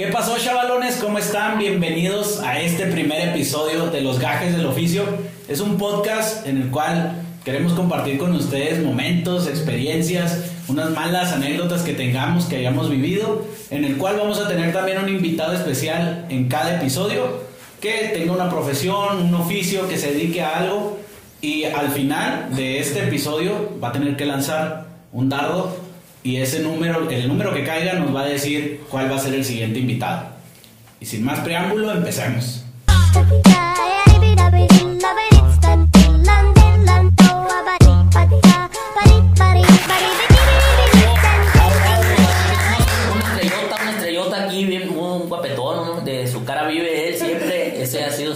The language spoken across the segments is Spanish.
¿Qué pasó, chavalones? ¿Cómo están? Bienvenidos a este primer episodio de Los Gajes del Oficio. Es un podcast en el cual queremos compartir con ustedes momentos, experiencias, unas malas anécdotas que tengamos, que hayamos vivido, en el cual vamos a tener también un invitado especial en cada episodio que tenga una profesión, un oficio, que se dedique a algo y al final de este episodio va a tener que lanzar un dardo y ese número, el número que caiga nos va a decir cuál va a ser el siguiente invitado. Y sin más preámbulo, empecemos.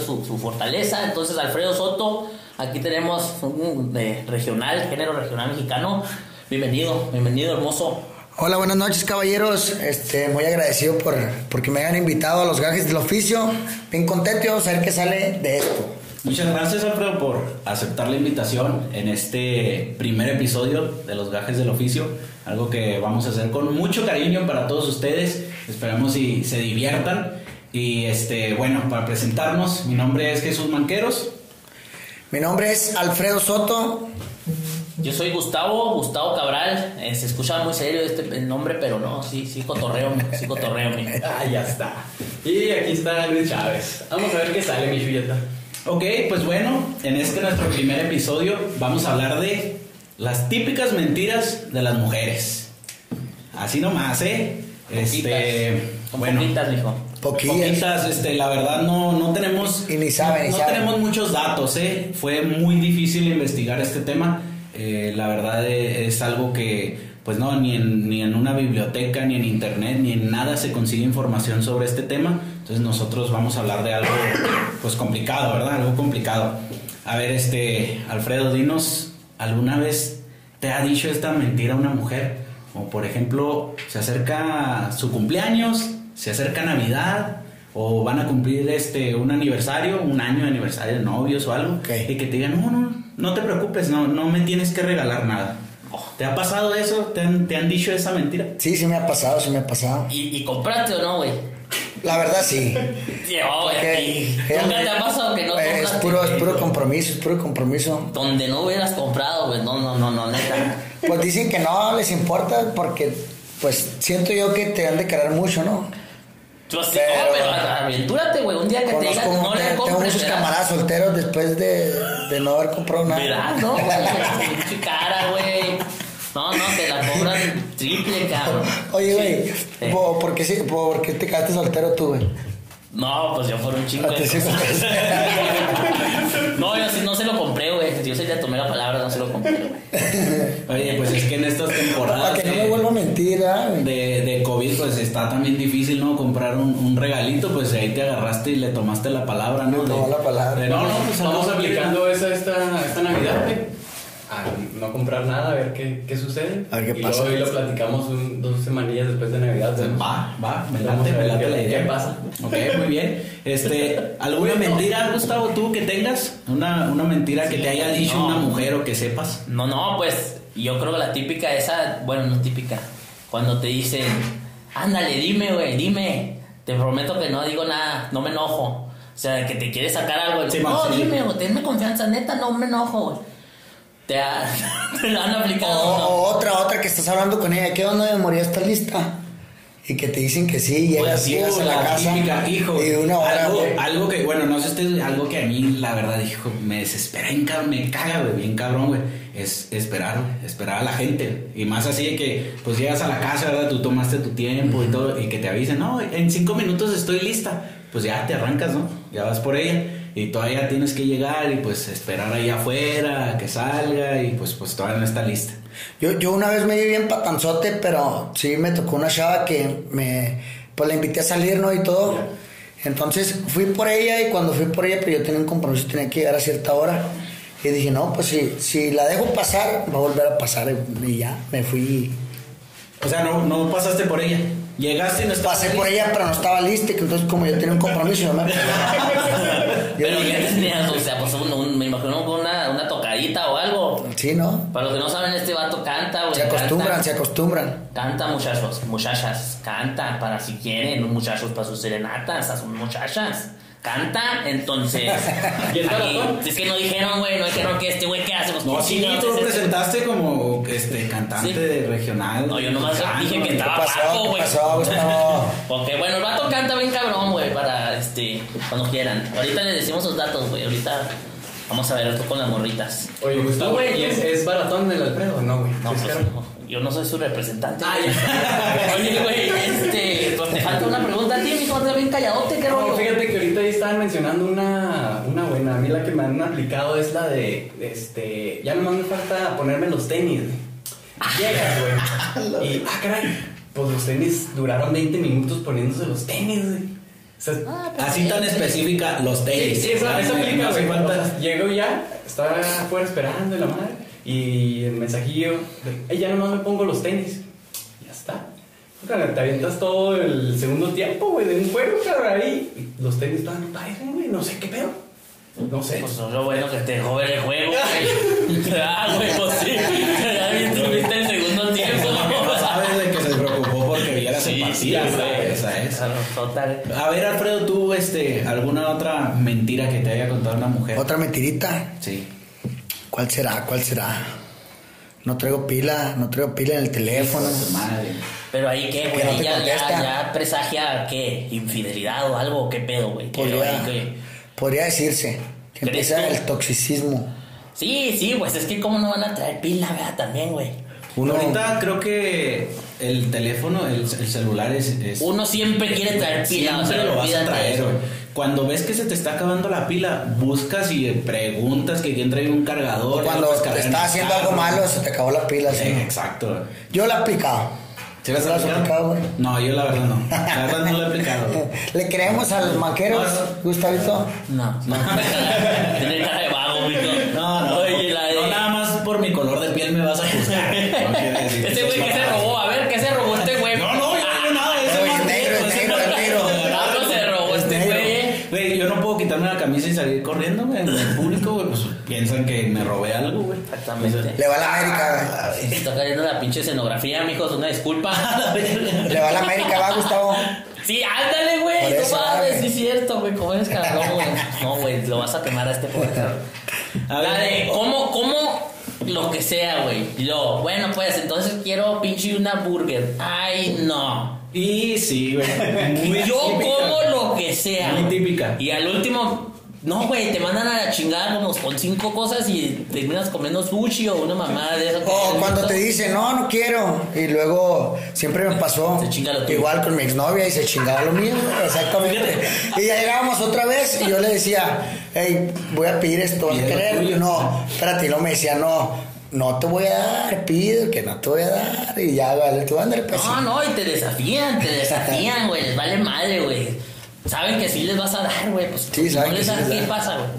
Su, su fortaleza. Entonces, Alfredo Soto, aquí tenemos un de regional, género regional mexicano. Bienvenido, bienvenido, hermoso. Hola, buenas noches caballeros. Este, muy agradecido por porque me hayan invitado a los gajes del oficio. Bien contento y vamos a ver qué sale de esto. Muchas gracias, Alfredo, por aceptar la invitación en este primer episodio de Los Gajes del Oficio. Algo que vamos a hacer con mucho cariño para todos ustedes. Esperamos y se diviertan. Y este, bueno, para presentarnos, mi nombre es Jesús Manqueros. Mi nombre es Alfredo Soto. Yo soy Gustavo, Gustavo Cabral. Eh, se escucha muy serio este el nombre, pero no, sí, sí cotorreo, sí cotorreo. mi. Ah, ya está. Y aquí está Luis Chávez. Vamos a ver qué sale, mi chulleta. Ok, pues bueno, en este nuestro primer episodio vamos a hablar de las típicas mentiras de las mujeres. Así nomás, ¿eh? Este, Con bueno, poquitas, mijo. Poquillas. poquitas, este, la verdad no, no tenemos, Y ni sabe, ni no sabe. tenemos muchos datos, ¿eh? Fue muy difícil investigar este tema. Eh, la verdad eh, es algo que, pues no, ni en, ni en una biblioteca, ni en internet, ni en nada se consigue información sobre este tema. Entonces nosotros vamos a hablar de algo, pues complicado, ¿verdad? Algo complicado. A ver, este, Alfredo, dinos, ¿alguna vez te ha dicho esta mentira una mujer? Como por ejemplo, se acerca su cumpleaños, se acerca Navidad, o van a cumplir este un aniversario, un año de aniversario de novios o algo, Ok. y que te digan, no, no, no te preocupes, no, no me tienes que regalar nada. ¿Te ha pasado eso? ¿Te han, te han dicho esa mentira? Sí, sí me ha pasado, sí me ha pasado. ¿Y, y compraste o no, güey? La verdad sí. Sí, oh, güey, Porque aquí. ella ¿Nunca te ha pasado que no es compraste? puro, es puro compromiso, es puro compromiso. Donde no hubieras comprado, güey. No, no, no, no, neta. Pues dicen que no les importa porque pues siento yo que te han de querer mucho, ¿no? Pero- no, pero aventúrate, güey. Un día que te digan, no le te- tengo compres. muchos camaradas solteros después de, de no haber comprado nada. Verás, ¿no? güey? Cara, güey. No, no, te la cobran triple, cabrón. Oye, güey, Sí. ¿por, por qué, sí- por qué te quedaste soltero tú, güey? No, pues yo por un chingo Ah, de cosas. No, yo sí no se lo compré, güey. Yo sí le tomé la palabra, no se lo compré, güey. Oye, pues es que en estas temporadas Para que no de- me vuelva a mentir, ¿ah, güey? de, de COVID, pues está también difícil, ¿no? Comprar un, un regalito, pues ahí te agarraste y le tomaste la palabra, ¿no? Le tomó la palabra. de, no, no, pues Estamos vamos aplicando esa esta, esta Navidad, güey. No comprar nada, a ver qué, qué sucede. A ver qué y pasa. luego hoy lo platicamos un- dos semanillas después de Navidad. ¿sabes? Va, va, me late, me late la idea. qué pasa. Ok, muy bien. Este, ¿alguna mentira, Gustavo, tú que tengas? Una, una mentira que te haya dicho no. una mujer o que sepas. No, no, pues yo creo que la típica esa, bueno, no típica, cuando te dicen, ándale, dime, güey, dime, te prometo que no digo nada, no me enojo. O sea, que te quieres sacar algo. Sí, no, sí. dime, güey, tenme confianza, neta, no me enojo, güey. Te, ha- te lo han aplicado. O, ¿no? o otra, otra que estás hablando con ella, ¿qué onda de morir está lista? Y que te dicen que sí, llegas, Pues, llegas uh, a la, casa típica, hijo, y una hora, algo, que, bueno, no sé ustedes, algo que a mí, la verdad, hijo, me desespera, me caga, güey, bien cabrón, güey, es esperar, esperar a la gente. Y más así de que, pues llegas a la casa, ¿verdad? Tú tomaste tu tiempo y todo, y que te avisen, no, en cinco minutos estoy lista. Pues ya te arrancas, ¿no? Ya vas por ella. Y todavía tienes que llegar y pues esperar ahí afuera, a que salga, y pues, pues todavía no está lista. Yo, yo una vez me vi bien patanzote, pero sí me tocó una chava que me, pues la invité a salir, ¿no? Y todo. Entonces fui por ella y cuando fui por ella, pero yo tenía un compromiso, tenía que llegar a cierta hora. Y dije, no, pues si, si la dejo pasar, va a volver a pasar. Y ya, me fui. O sea, no, no pasaste por ella. Llegaste y no estabas Pasé por ella, pero no estaba lista. que Entonces, como yo tenía un compromiso, no me. Pero ya tenías, o sea, pues un, un- me imagino una, una tocadita o algo. Sí, ¿no? Para los que no saben, este vato canta, güey. Se acostumbran, canta. se acostumbran. Canta, muchachos, muchachas, canta para si quieren, muchachos para sus serenatas, a sus muchachas. Canta, entonces. ¿Y el aquí- baratón? es que no dijeron, güey, no dijeron que este güey, ¿qué hace? Pues, No, ¿qué sí, chingados tú lo es este? presentaste como este cantante Sí. regional. No, yo nomás dije que güey. ¿Qué estaba pasó? guapo, ¿Qué güey. pasó, Gustavo? Porque bueno, el vato canta bien cabrón, güey, para este, cuando quieran. Ahorita les decimos los datos, güey. Ahorita vamos a ver esto con las morritas. Oye, Gustavo, Tú, güey, ¿y es, es baratón del Alfredo no, güey? No, ¿Es pues no, yo no soy su representante. Ah. Oye, güey, este, pues te falta una pregunta a ti, mijo, estás bien calladote, qué rollo. No, fíjate que estaban mencionando una, una buena. A mí la que me han aplicado es la de, este, ya nomás me falta ponerme los tenis. Llegas, güey. Y, ah, caray, pues los tenis duraron 20 minutos poniéndose los tenis, güey. O sea, Ah, pues Así sí. tan específica, los sí, tenis. sí, eso, Ah, eso no, aplica, no güey. falta. O sea, llego ya, estaba afuera esperando y la madre, y el mensajillo de, "Ey, ya nomás me pongo los tenis. Te avientas todo el segundo tiempo, güey, de un juego, cabrón, ahí. y Los tenis todavía no caen, güey, no sé qué pedo. No sé. Pues no, lo bueno que te dejó ver el juego, güey. ah, güey, pues sí. Ya viste, el segundo tiempo. No sabes de que se preocupó porque vieras Sí, el partido. güey. Esa es. Total. A ver, Alfredo, tú, este, ¿alguna otra mentira que te haya contado una mujer? Otra mentirita. Sí. ¿Cuál será? ¿Cuál será? No traigo pila, no traigo pila en el teléfono. Hijo de su madre. Pero ahí qué, Que no güey, ya, ya, ya presagia qué, infidelidad o algo, qué pedo, güey. ¿Qué, Podría, ahí qué? podría decirse que ¿Crees empieza tú? el toxicismo. Sí, sí, pues es que cómo no van a traer pila, ¿verdad? También, güey. Uno, Ahorita creo que el teléfono, el, el celular es, es- Uno siempre quiere traer pila, o sea, Siempre lo vas a traer, güey. Cuando ves que se te está acabando la pila, buscas y preguntas que quién trae un cargador. cuando lo puedes te el haciendo carro. algo malo, se te acabó la pila. ¿sí? Exacto. Yo la he aplicado. ¿Sí las ¿Tú la has aplicado? güey? No, yo la verdad no. La verdad no la he aplicado. güey. ¿Le creemos al maquero, No, no. Gustavito? No, no. Tiene cara de vago, mijo. No, no. Oye, la de... No, nada más por mi color de piel me vas a juzgar. No quiere decir Ese güey que quitarme la camisa y salir corriendo, güey. En el público, güey, pues piensan que me robé algo, güey. Exactamente. Le va a la América, güey. Se está cayendo la pinche escenografía, mijos, una disculpa. Le va a la América, va, Gustavo. Sí, ándale, güey. Por No eso, mames, sí es cierto, güey. ¿Cómo eres cabrón, güey? No, güey, lo vas a quemar a este pobre cabrón. A La ver. de cómo, cómo, lo que sea, güey. Luego, bueno, pues entonces quiero pinche una burger. Ay, no. Y sí, güey. Muy Yo típica. como lo que sea. Muy típica. Y al último, no, güey, te mandan a la chingada como con cinco cosas y terminas comiendo sushi o una mamada de eso. que O cuando te dice, no, no quiero. Y luego siempre me pasó. Se chinga lo tuyo. Igual con mi exnovia y se chingaba lo mío. Exactamente. Y ya llegábamos otra vez y yo le decía, hey, voy a pedir esto, ¿vas a querer? No, espérate. Y no me decía, no, no te voy a dar, pido que no te voy a dar. Y ya, vale, tú ándale, pues. No, no, y te desafían, te desafían, güey. Les vale madre, güey. Saben que sí les vas a dar, güey. Pues Sí, saben no que les sí das, les ¿qué pasa, güey?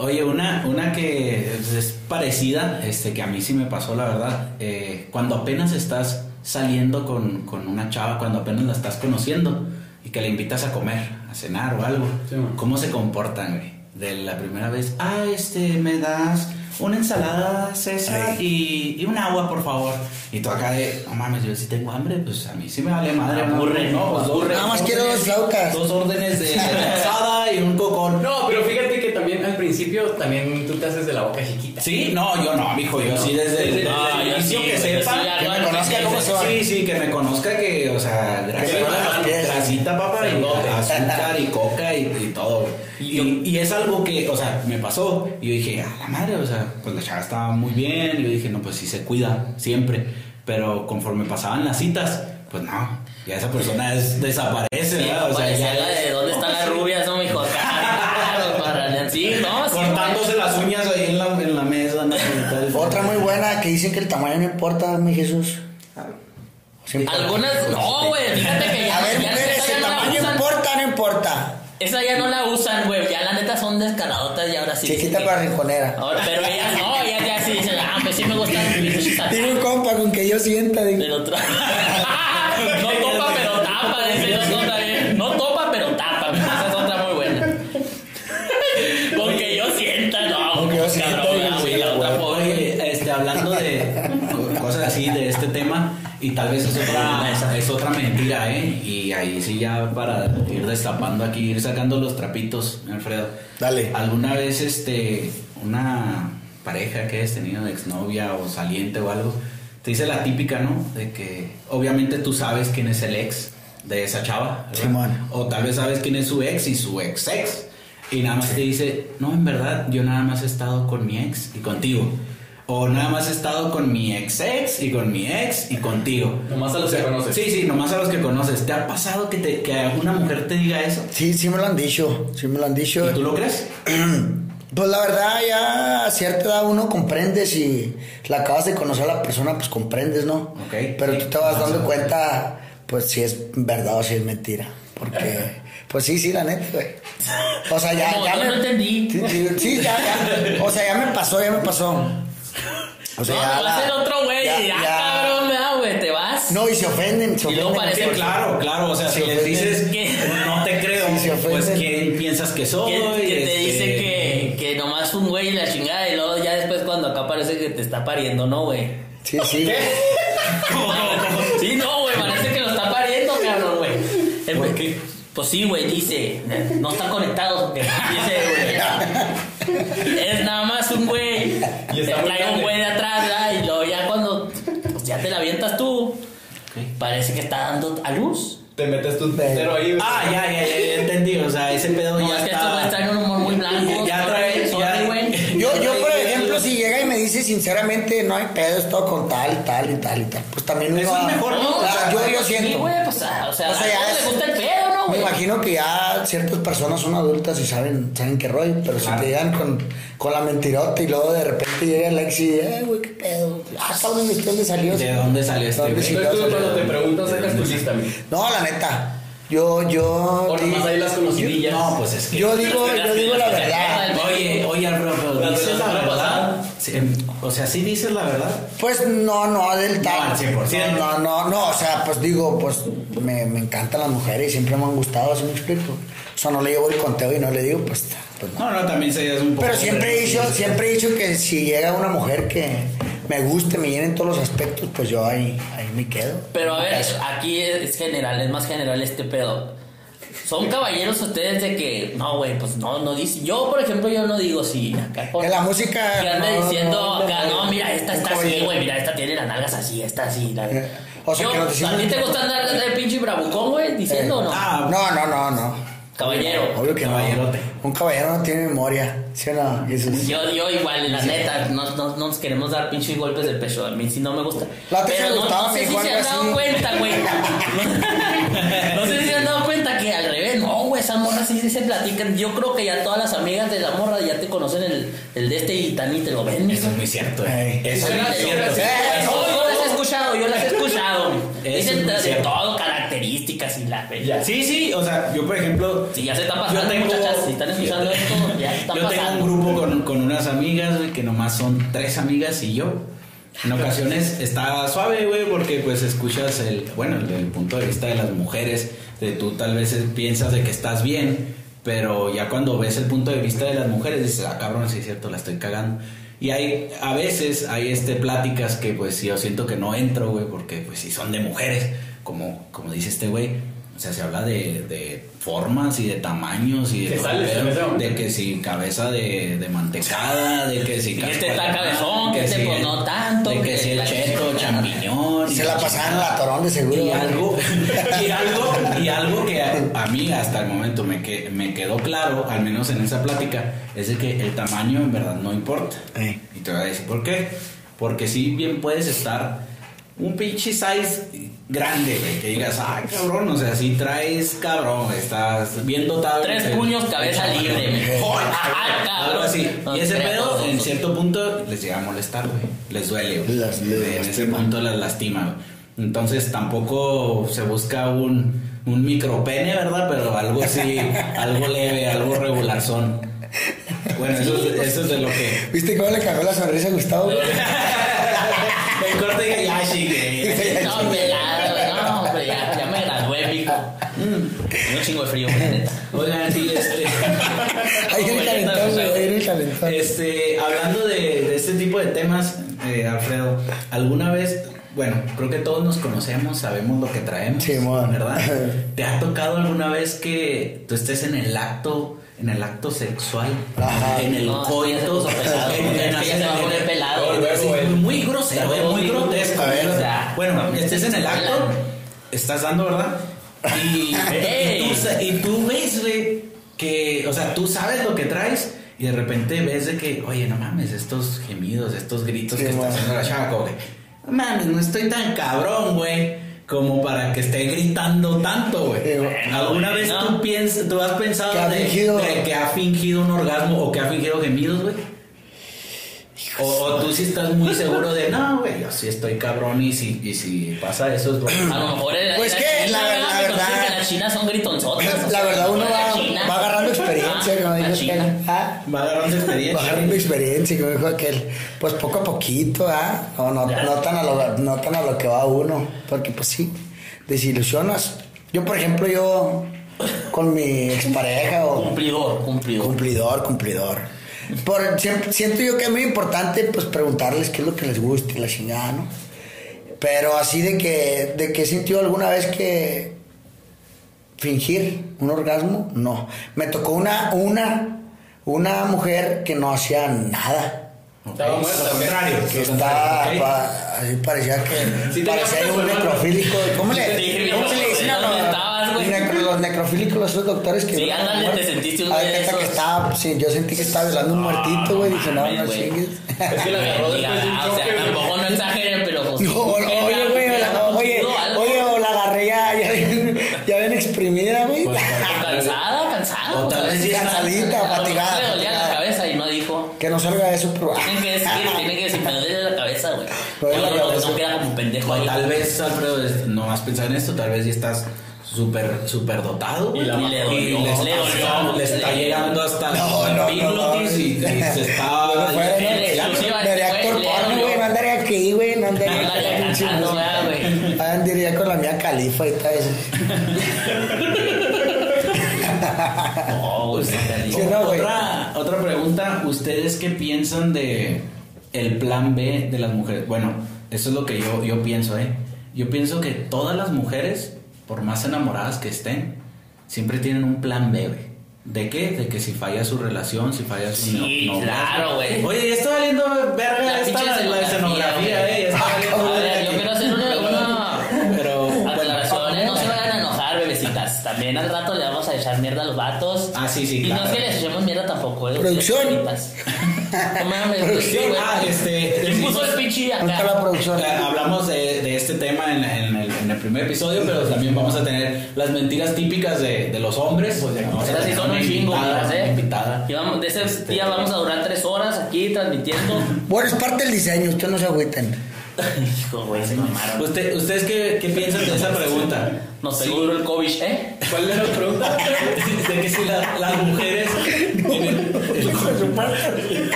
Oye, una, una que es parecida, este, que a mí sí me pasó, la verdad. eh, cuando apenas estás saliendo con, con una chava, cuando apenas la estás conociendo y que le invitas a comer, a cenar o algo, Sí. ¿cómo se comportan, güey? De la primera vez, ah, este, me das una ensalada César y, y un agua, por favor. Y tú acá de, no mames, yo sí tengo hambre, pues a mí sí me vale madre. Aburre, no, pues dos aburre. Nada más quiero dos flautas. Dos órdenes de ensalada y un cocón. No, pero fíjate que también al principio también tú te haces de la boca chiquita. Sí, no, yo no, mijo, yo sí desde el, No, desde el yo inicio sí, que güey, yo sepa, que me no, conozca cómo va. Sí, sí, que me conozca que, o sea, me grasita, papá, y azúcar y coca y, y todo. güey. Y, y es algo que, o sea, me pasó. Y yo dije, a la madre, o sea, pues la chava estaba muy bien. Y yo dije, no, pues sí se cuida, siempre. Pero conforme pasaban las citas, pues no, ya esa persona es, desaparece, Sí, ¿verdad? O sea, ya la de dónde están las rubias, no, mijo. Para sí, no, sí, Cortándose las uñas ahí en la, en la mesa. ¿no? Otra muy buena que dicen que el tamaño no importa, mi Jesús. Sí importa. Algunas, no, güey, fíjate que ya, A ver, ya mujeres, esa ya importa. Esa ya no la usan, güey. Ya la neta son descaradotas y ahora sí. Chiquita que- para rinconera. Ahora, pero ellas no, ellas ya sí dicen, ah, pues sí me gustan pinches Tiene un compa con que yo sienta. digo. Pero otra. Y tal vez es otra, es otra mentira, ¿eh? Y ahí sí ya para ir destapando aquí, ir sacando los trapitos, Alfredo. Dale. ¿Alguna vez este una pareja que hayas tenido de exnovia o saliente o algo, te dice la típica, ¿no? De que obviamente tú sabes quién es el ex de esa chava. O tal vez sabes quién es su ex y su ex ex. Y nada más te dice, no, en verdad, yo nada más he estado con mi ex y contigo. O nada más he estado con mi ex ex y con mi ex y contigo. Nomás a los que conoces. Sí, sí, nomás a los que conoces. ¿Te ha pasado que, te, que una mujer te diga eso? Sí, sí me lo han dicho, sí me lo han dicho. ¿Y tú lo crees? Pues la verdad, ya a cierta edad uno comprende si la acabas de conocer a la persona, pues comprendes, ¿no? Ok. Pero Sí. tú te vas dando cuenta, pues si es verdad o si es mentira. Porque, pues sí, sí, la neta, güey. O sea, ya, No, ya yo me. no entendí. Sí, sí, sí, ya, ya. O sea, ya me pasó, ya me pasó. O sea, no, ya te va a ser otro güey. ya- y Ya, ya- cabrón, ¿verdad, güey? Te vas. No, y se ofenden, se Y luego ofenden. parece Sí, claro, claro. O sea, si les dices ¿Qué? no te creo, Sí, pues ¿quién piensas que soy? Que, que te Este, dice que, que nomás un güey y la chingada y luego ya después cuando acá parece que te está pariendo, ¿no, güey? Sí, sí. Sí, no, güey, parece que lo está pariendo, cabrón, güey. El- ¿Por qué? Pues sí, güey, dice, no están conectados porque dice, güey. Es nada más un güey. Te trae un güey de atrás, ¿verdad? Y luego ya cuando pues ya te la avientas tú, parece que está dando a luz. Te metes tu tetero ahí. güey. Ah, ya, ya, ya, ya entendí. O sea, ese pedo No, ya es que estos está. güeyes traen un humor muy blanco. Ya trae- ya- güey. Yo, yo, por ejemplo, si llega y me dice sinceramente, no hay pedo, estoy con tal y tal y tal y tal, pues también Eso es mejor, ¿no? O sea, yo, yo Sí, siento. güey, pues, o sea, O sea, a es- les gusta ¿no, Me imagino que ya ciertas personas son adultas y saben, saben qué rollo, pero Claro. si te llegan con, con la mentirota y luego de repente llega el ex y, eh, güey, qué pedo. Ah, cabrón, ¿de dónde salió? ¿De dónde salió este. Entonces tú cuando te preguntan sacas tu lista. No, la neta. Yo, yo. O nomás ahí las conocidillas. No, pues es que. Yo digo, yo digo la verdad. Oye, oye, La dices la verdad. Em, o sea, sí dices la verdad. Pues no, no, del No, tal. al 100%. No, no, no, o sea, pues digo, pues me, me encantan las mujeres y siempre me han gustado, así me explico. O sea, no le llevo el conteo y no le digo, pues, pues no. No, no, también serías un poco. Pero siempre he dicho, siempre he dicho que si llega una mujer que me guste, me llene en todos los aspectos, pues yo ahí, ahí me quedo. Pero a ver, aquí es general, es más general este pedo. Son caballeros ustedes de que, no, güey, pues no, no dice. Yo, por ejemplo, yo no digo si acá. por- En la música, Que anda no, diciendo no, acá, no, no, mira, esta está así, güey, mira, esta tiene las nalgas así, esta así. La... Eh, o sea, Yo, que no te ¿A ti te gusta andar de pinche bravucón, güey, diciendo o no? Ah, No, no, no, no. Caballero. Obvio que Caballerote. no. Un caballero no tiene memoria. ¿Sí o no? Jesús? Yo, yo igual, la neta, no, no, no nos queremos dar pinches golpes del pecho. A mí sí no me gusta. La Pero me no, gustaba, no sé si se han dado así. cuenta, güey. No, no sé sí, sí se platican. Yo creo que ya todas las amigas de la morra ya te conocen el, el de este y tan y te lo ven, Eso es muy cierto. Eh. Eso es Eso muy es cierto. cierto. Eh, no, yo las he escuchado, yo las he escuchado. Dicen es muy de cierto. todo, características y la Ya. Sí, sí, o sea, yo por ejemplo. Si ya se está pasando, Yo tengo- muchachas, si están escuchando esto, ya se están Yo tengo pasando. un grupo con, con unas amigas, güey, que nomás son tres amigas y yo. En ocasiones está suave, güey, porque pues escuchas el, bueno, el, el punto de vista de las mujeres, de tú tal vez piensas de que estás bien, pero ya cuando ves el punto de vista de las mujeres dices, ah, cabrón, sí es cierto, la estoy cagando. Y hay, a veces hay este pláticas que pues yo siento que no entro, güey, porque pues si son de mujeres, como, como dice este güey, o sea, se habla de, de formas y de tamaños y de, ¿Qué sales en ese momento? de que si cabeza de, de mantecada, de que si Que este está cabezón, que este, si pues, no tanto, de que, que si el la- cheto, champiñón, Se y la la pasaban en la torón de seguro. y algo, y algo, y algo que a, a mí hasta el momento me, que, me quedó claro, al menos en esa plática, es de que el tamaño en verdad no importa. Y te voy a decir por qué. Porque si bien puedes estar un pinche size grande, güey, que digas, ay cabrón, o sea, si traes cabrón, estás bien dotado. Tres El- puños, cabeza el- libre, güey. Joder, cabrón. Algo así. No y ese pedo, en cierto punto, les llega a molestar, güey. Les duele, güey. Las- les en ese punto las lastima, güey. Entonces tampoco se busca un, un micropene, ¿verdad? Pero algo así, algo leve, algo regular son. Bueno, eso, es- eso es de lo que. ¿Viste cómo le cambió la sonrisa a Gustavo? frío, neta. Oigan, sí, este. Ahí el calentón, güey, ahí viene el calentón. Este, hablando de, de este tipo de temas, eh, Alfredo, ¿alguna vez, bueno, creo que todos nos conocemos, sabemos lo que traemos, Sí. ¿verdad? ¿Te ha tocado alguna vez que tú estés en el acto, en el acto sexual, Ajá. en el No, coito, en- pelado, muy grosero, muy grotesco. Bueno, estés en el acto, estás dando, ¿verdad? Y, y tú, sa- y tú ves, güey, que, o sea, tú sabes lo que traes y de repente ves de que, oye, no mames, estos gemidos, estos gritos Sí, que está haciendo la chava, como que, no mames, no estoy tan cabrón, güey, como para que esté gritando tanto, güey. Sí. ¿Alguna vez No. tú piensas, tú has pensado Que ha de, fingido- de que ha fingido un orgasmo o que ha fingido gemidos, güey? O, o tú sí estás muy seguro de, no, güey, yo sí estoy cabrón y si, y si pasa eso es bueno. A lo mejor Pues en que, China, la- ¿verdad? la verdad- en la China son gritonzotas. o La sea, verdad, uno va, la va agarrando experiencia, Ah, como la dijo aquel. Ah, Va agarrando va experiencia. agarrando experiencia, como dijo aquel. Pues poco a poquito, ¿ah? No, no, no, tan a lo, no tan a lo que va uno. Porque, pues sí, desilusionas. Yo, por ejemplo, yo con mi expareja o. Cumplidor, cumplidor. Cumplidor, cumplidor. Por, siento yo que es muy importante pues preguntarles qué es lo que les gusta y la chingada, ¿no? Pero así de que, de que he sentido alguna vez que fingir un orgasmo, no. Me tocó una, una, una mujer que no hacía nada. Estaba muerta, Al contrario. Que estaba, contrario, ¿ok? pa- así parecía que Sí, parecía un necrofílico. ¿Cómo le, Sí, ¿cómo se le dicen a ¿dónde los, necro- los necrofílicos, los esos doctores que Sí, ándale, te sentiste un que estaba, sí, yo sentí que estaba violando un muertito, güey. Dije, no, no chingues. Es que la agarró después de un o sea, tampoco no exageren, pero pues. No, oye, güey, oye, oye, o la agarré ya, ya, bien- exprimida, güey. Pues, Cansada, cansada. O tal vez cansadita, fatigada. cabeza y no dijo. Que no salga eso, pero. Tienen que decir, tienen que decir, me duele la cabeza, güey. No, no, no queda como pendejo ahí. tal vez, Alfredo, no has pensado en esto, tal vez ya estás súper, súper dotado. Y la güey. le Y dolió, le, está, le dolió, le está le- llegando hasta No, no, no, no. y, y se está... No, le- le dolió. andaría aquí, güey, no andaría No andaría con la mía califa y tal. No, güey, no, otra, otra pregunta, ¿ustedes qué piensan de el plan B de las mujeres? Bueno, eso es lo que yo, yo pienso, ¿eh? Yo pienso que todas las mujeres, por más enamoradas que estén, siempre tienen un plan B, güey. ¿De qué? De que si falla su relación, si falla su Sí, no- claro, güey. Oye, está valiendo verga La esta la, la escenografía, güey. ¿eh? Está Ah, valiendo. A ver, yo quiero hacer una, una Pero, bueno, aclaraciones, no se vayan a enojar, bebecitas. También al rato le echar mierda a los vatos. Ah, sí, sí, Y no claro. es que les echemos mierda tampoco, eh. Producción. No mames, Producción. güey. Ah, este, Le puso el pinche ¿Dónde está la acá. producción? Eh, hablamos de, de este tema en, en el, en el primer episodio, pero también vamos a tener las mentiras típicas de, de los hombres. Vamos a Esas sí tener son una un chingo, invitada, una eh. invitada. Y vamos, de ese Este- día vamos a durar tres horas aquí transmitiendo. Bueno, es parte del diseño, ustedes no se agüiten. Hijo, güey, se mamaron. Usted- ¿Ustedes qué, qué piensan de esa pregunta? Pegó duro el COVID, ¿eh? ¿Cuál era la pregunta? de que si la- las mujeres tienen, que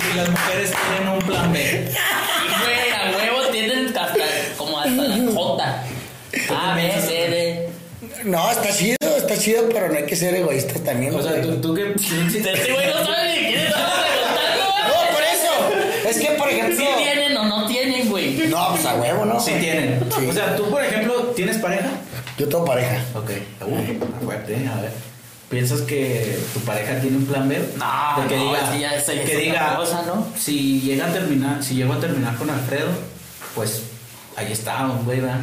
si las mujeres tienen un plan B. Güey, a huevo tienen hasta como hasta la J. A, B, C, D. No, está chido, está chido, pero no hay que ser egoístas también. O sea, güey. ¿tú, tú qué Este güey no sabe ni quién estamos preguntando. No, por eso. Es que, por ejemplo. ¿Sí tienen pues a huevo, ¿no? Sí tienen. Sí. O sea, tú, por ejemplo, ¿tienes pareja? Yo tengo pareja. Ok. Uh, fuerte, a ver. ¿Piensas que tu pareja tiene un plan B? No, de que no, diga, es que ya es- que diga, cosa, ¿no? si llega a terminar, si llego a terminar con Alfredo, pues ahí está un güey, ¿verdad?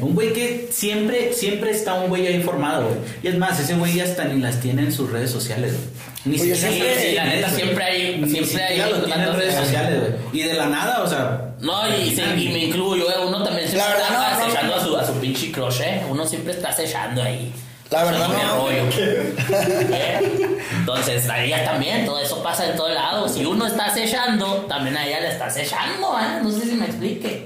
Un güey que siempre, siempre está un güey ahí informado, güey. Y es más, ese güey ya hasta ni las tiene en sus redes sociales, güey. Ni siquiera- siempre- sí, la neta, siempre hay- siempre hay siquiera lo tiene en redes de- sociales, güey. Y de la nada, o sea. No, y, se- y me incluyo, eh, uno también siempre La verdad, está no, acechando no. a su, a su pinche crush, ¿eh? Uno siempre está acechando ahí. La verdad, no. rollo. ¿Eh? Entonces, a ella también, todo eso pasa en todo lado. Si uno está acechando, también a ella le está acechando, ¿eh? No sé si me explique.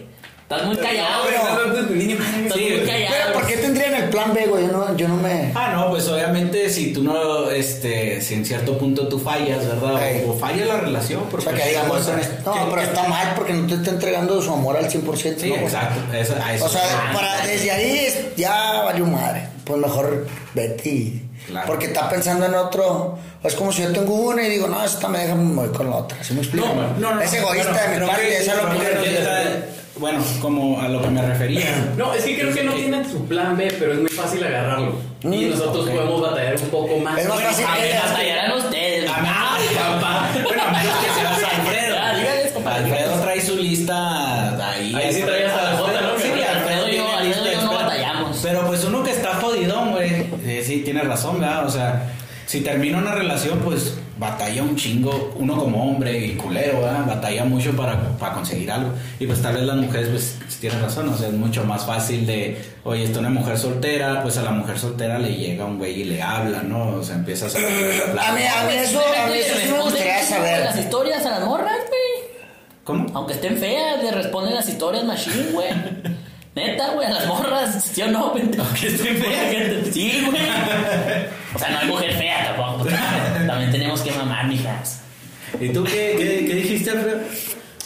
Estás muy callado, pero- Estás Sí, muy güey. callado. Pero, ¿por qué tendrían el plan B, güey? Yo no, yo no me. Ah, no, pues obviamente si tú no, este, si en cierto punto tú fallas, ¿verdad? O, o falla la relación. por O sea, que cualquier digamos, no, Que- pero está mal porque no te está entregando su amor al 100%. Sí, ¿no, güey? exacto. Eso, a eso O sea, para, desde ahí es- ya valió madre. Pues mejor vete y. Claro. Porque está pensando en otro. Es como si yo tengo una y digo, no, esta me deja, me voy con la otra. ¿Sí me explico? No, no, no. Es egoísta de mi parte, eso es lo primero que bueno, como a lo que me refería. No, es que creo que no tienen su plan B, pero es muy fácil agarrarlo. y Mm, nosotros podemos batallar un poco más. Es más fácil A ver, batallarán ustedes. A Ah, bueno, a menos que seas Alfredo. Dígales, compadre. Alfredo trae su lista ahí. Ahí sí traías a la Jota, ¿no? Sí, Alfredo y yo- Alfredo y yo no batallamos. Pero pues uno que está jodidón, güey. eh, sí, tiene razón, ¿verdad? O sea, si termina una relación, pues batalla un chingo. Uno como hombre y culero, ¿verdad? Batalla mucho para, para conseguir algo. Y pues tal vez las mujeres, pues tienen razón. O sea, es mucho más fácil de, oye, está una mujer soltera, pues a la mujer soltera le llega un güey y le habla, ¿no? O sea, empieza a. A mí, a mí eso, a mí eso me gustaría las saber. historias a las morras, güey. ¿Cómo? Aunque estén feas, le responden las historias machine, güey. Neta, güey, a las morras, ¿sí o no? Aunque estén feas. Sí, güey. O sea, no hay mujer fea tampoco. También tenemos que mamar, mijas. ¿Y tú qué, qué, qué dijiste, Alfredo?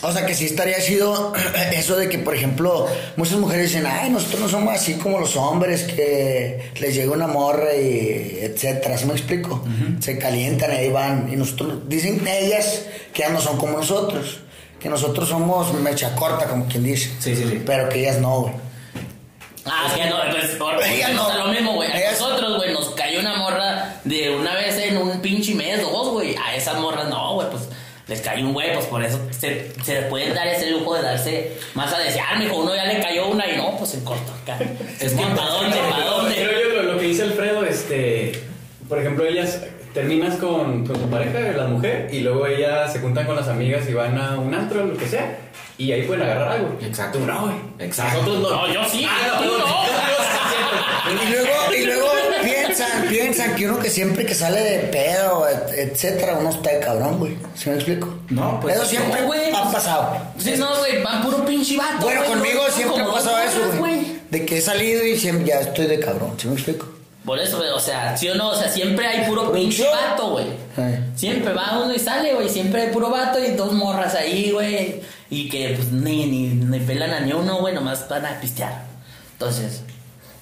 O sea, que sí estaría chido eso de que, por ejemplo, muchas mujeres dicen, ay, nosotros no somos así como los hombres, que les llega una morra y etcétera, ¿sí me explico? Se calientan ahí van. Y nosotros, dicen ellas que ya no son como nosotros, que nosotros somos mecha corta, como quien dice. Sí, sí, sí. Pero que ellas no, güey. Ah, es que no, pues por Ella no. lo mismo, güey. A nosotros, güey, nos cayó una morra de una vez en un pinche mes, dos, güey. A esas morras no, güey, pues les cayó un güey, pues por eso se, se pueden dar ese lujo de darse más a desear, mijo. Uno ya le cayó una y no, pues en corto acá. Es que, ¿para dónde? ¿Para dónde? Creo yo lo, lo que dice Alfredo, este, por ejemplo, ellas terminas con, con tu pareja, la mujer, y luego ellas se juntan con las amigas y van a un antro, lo que sea, y ahí pueden agarrar algo. Exacto. Tú no, güey. Exacto. Nosotros no. No, yo sí, Ah, tú no. Y luego, y luego piensan, piensan que uno que siempre que sale de pedo, et- etcétera, uno está de cabrón, güey. ¿Sí me explico? No, pues, Eso siempre no, güey. ha pasado. Sí, no, güey, van puro pinche vato. Bueno, conmigo no, siempre ha pasado eso, güey. De que he salido y siempre ya estoy de cabrón, ¿sí me explico? Por eso, güey, o sea, sí o no, o sea, siempre hay puro pinche vato, güey. Siempre va uno y sale, güey, siempre hay puro vato y dos morras ahí, güey. Y que pues ni, ni, ni pelan a ni uno, güey, nomás van a pistear. Entonces,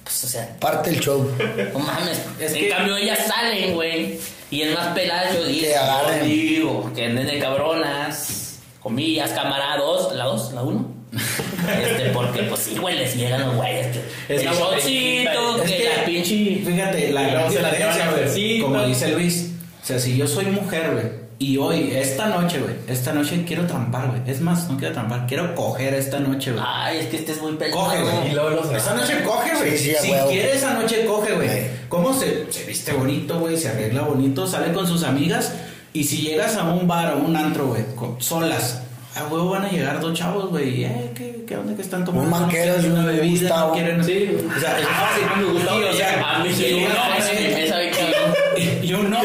pues, o sea, Parte del show. no mames. Es en que- cambio, ellas salen, güey. Y es más pelada, yo digo. Que agarren. digo, que anden de cabronas, comillas, camarados, la dos, la uno. Este, porque pues sí, güey, les llegan los güeyes. que Es el shotcito, es que que- la pinche. Fíjate, la la diferencia, güey, como dice Luis, o sea, si yo soy mujer, güey, y hoy, esta noche, güey, esta noche quiero trampar, güey, es más, no quiero trampar, quiero coger esta noche, güey. Ay, es que este es muy pelado. Coge, güey. Y luego los Esa noche coge, güey. Sí, sí, a si huevo. quiere esa noche coge, güey. ¿Cómo se, se viste bonito, güey? Se arregla bonito, sale con sus amigas. Y si llegas a un bar o un antro, güey, solas, a huevo van a llegar dos chavos, güey. Eh, ¿qué, ¿Qué onda que están tomando? Un manquero y una un bebida, Gustavo. no quieren. Sí. O sea, es fácil. Y, o sea, A mí sí, y un hombre- y un